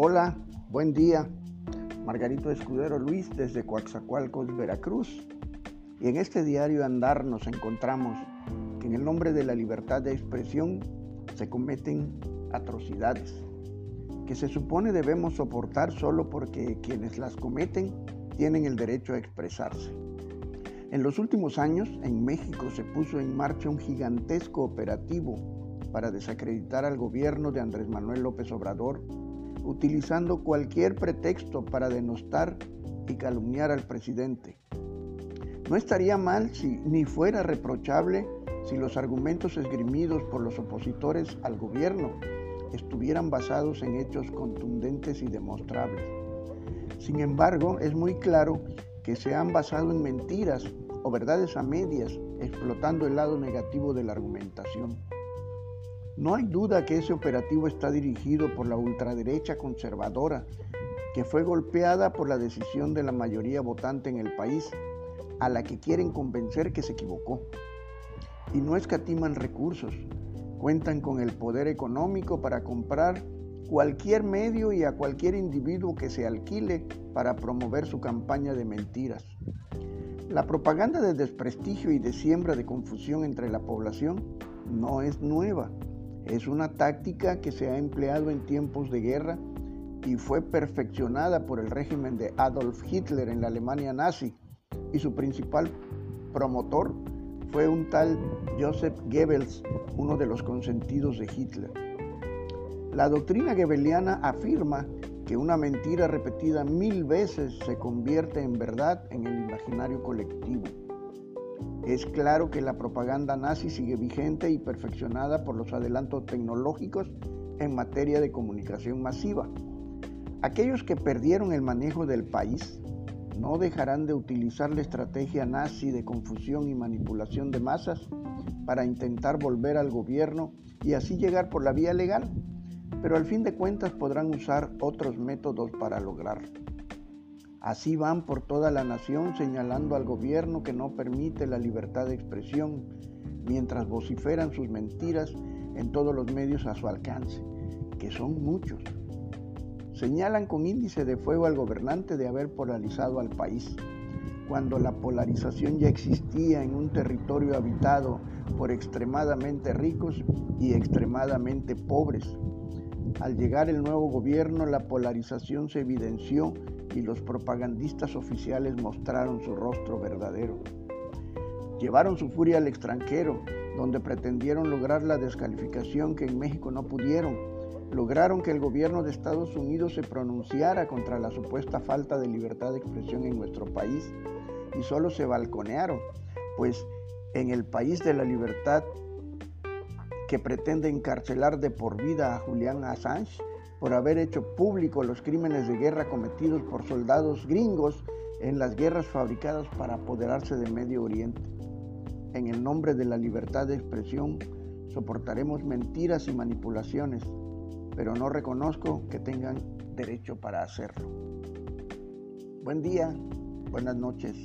Hola, buen día. Margarito Escudero Luis desde Coaxacualcos, Veracruz. Y en este diario andar nos encontramos que en el nombre de la libertad de expresión se cometen atrocidades que se supone debemos soportar solo porque quienes las cometen tienen el derecho a expresarse. En los últimos años, en México se puso en marcha un gigantesco operativo para desacreditar al gobierno de Andrés Manuel López Obrador, utilizando cualquier pretexto para denostar y calumniar al presidente. No estaría mal si ni fuera reprochable si los argumentos esgrimidos por los opositores al gobierno estuvieran basados en hechos contundentes y demostrables. Sin embargo, es muy claro que se han basado en mentiras o verdades a medias, explotando el lado negativo de la argumentación. No hay duda que ese operativo está dirigido por la ultraderecha conservadora, que fue golpeada por la decisión de la mayoría votante en el país, a la que quieren convencer que se equivocó. Y no escatiman recursos, cuentan con el poder económico para comprar cualquier medio y a cualquier individuo que se alquile para promover su campaña de mentiras. La propaganda de desprestigio y de siembra de confusión entre la población no es nueva. Es una táctica que se ha empleado en tiempos de guerra y fue perfeccionada por el régimen de Adolf Hitler en la Alemania nazi y su principal promotor fue un tal Joseph Goebbels, uno de los consentidos de Hitler. La doctrina goebbeliana afirma que una mentira repetida mil veces se convierte en verdad en el imaginario colectivo. Es claro que la propaganda nazi sigue vigente y perfeccionada por los adelantos tecnológicos en materia de comunicación masiva. Aquellos que perdieron el manejo del país no dejarán de utilizar la estrategia nazi de confusión y manipulación de masas para intentar volver al gobierno y así llegar por la vía legal pero al fin de cuentas podrán usar otros métodos para lograrlo. Así van por toda la nación señalando al gobierno que no permite la libertad de expresión, mientras vociferan sus mentiras en todos los medios a su alcance, que son muchos. Señalan con índice de fuego al gobernante de haber polarizado al país, cuando la polarización ya existía en un territorio habitado por extremadamente ricos y extremadamente pobres, al llegar el nuevo gobierno, la polarización se evidenció y los propagandistas oficiales mostraron su rostro verdadero. Llevaron su furia al extranjero, donde pretendieron lograr la descalificación que en México no pudieron. Lograron que el gobierno de Estados Unidos se pronunciara contra la supuesta falta de libertad de expresión en nuestro país y solo se balconearon, pues en el país de la libertad que pretende encarcelar de por vida a Julián Assange por haber hecho público los crímenes de guerra cometidos por soldados gringos en las guerras fabricadas para apoderarse de Medio Oriente. En el nombre de la libertad de expresión soportaremos mentiras y manipulaciones, pero no reconozco que tengan derecho para hacerlo. Buen día, buenas noches.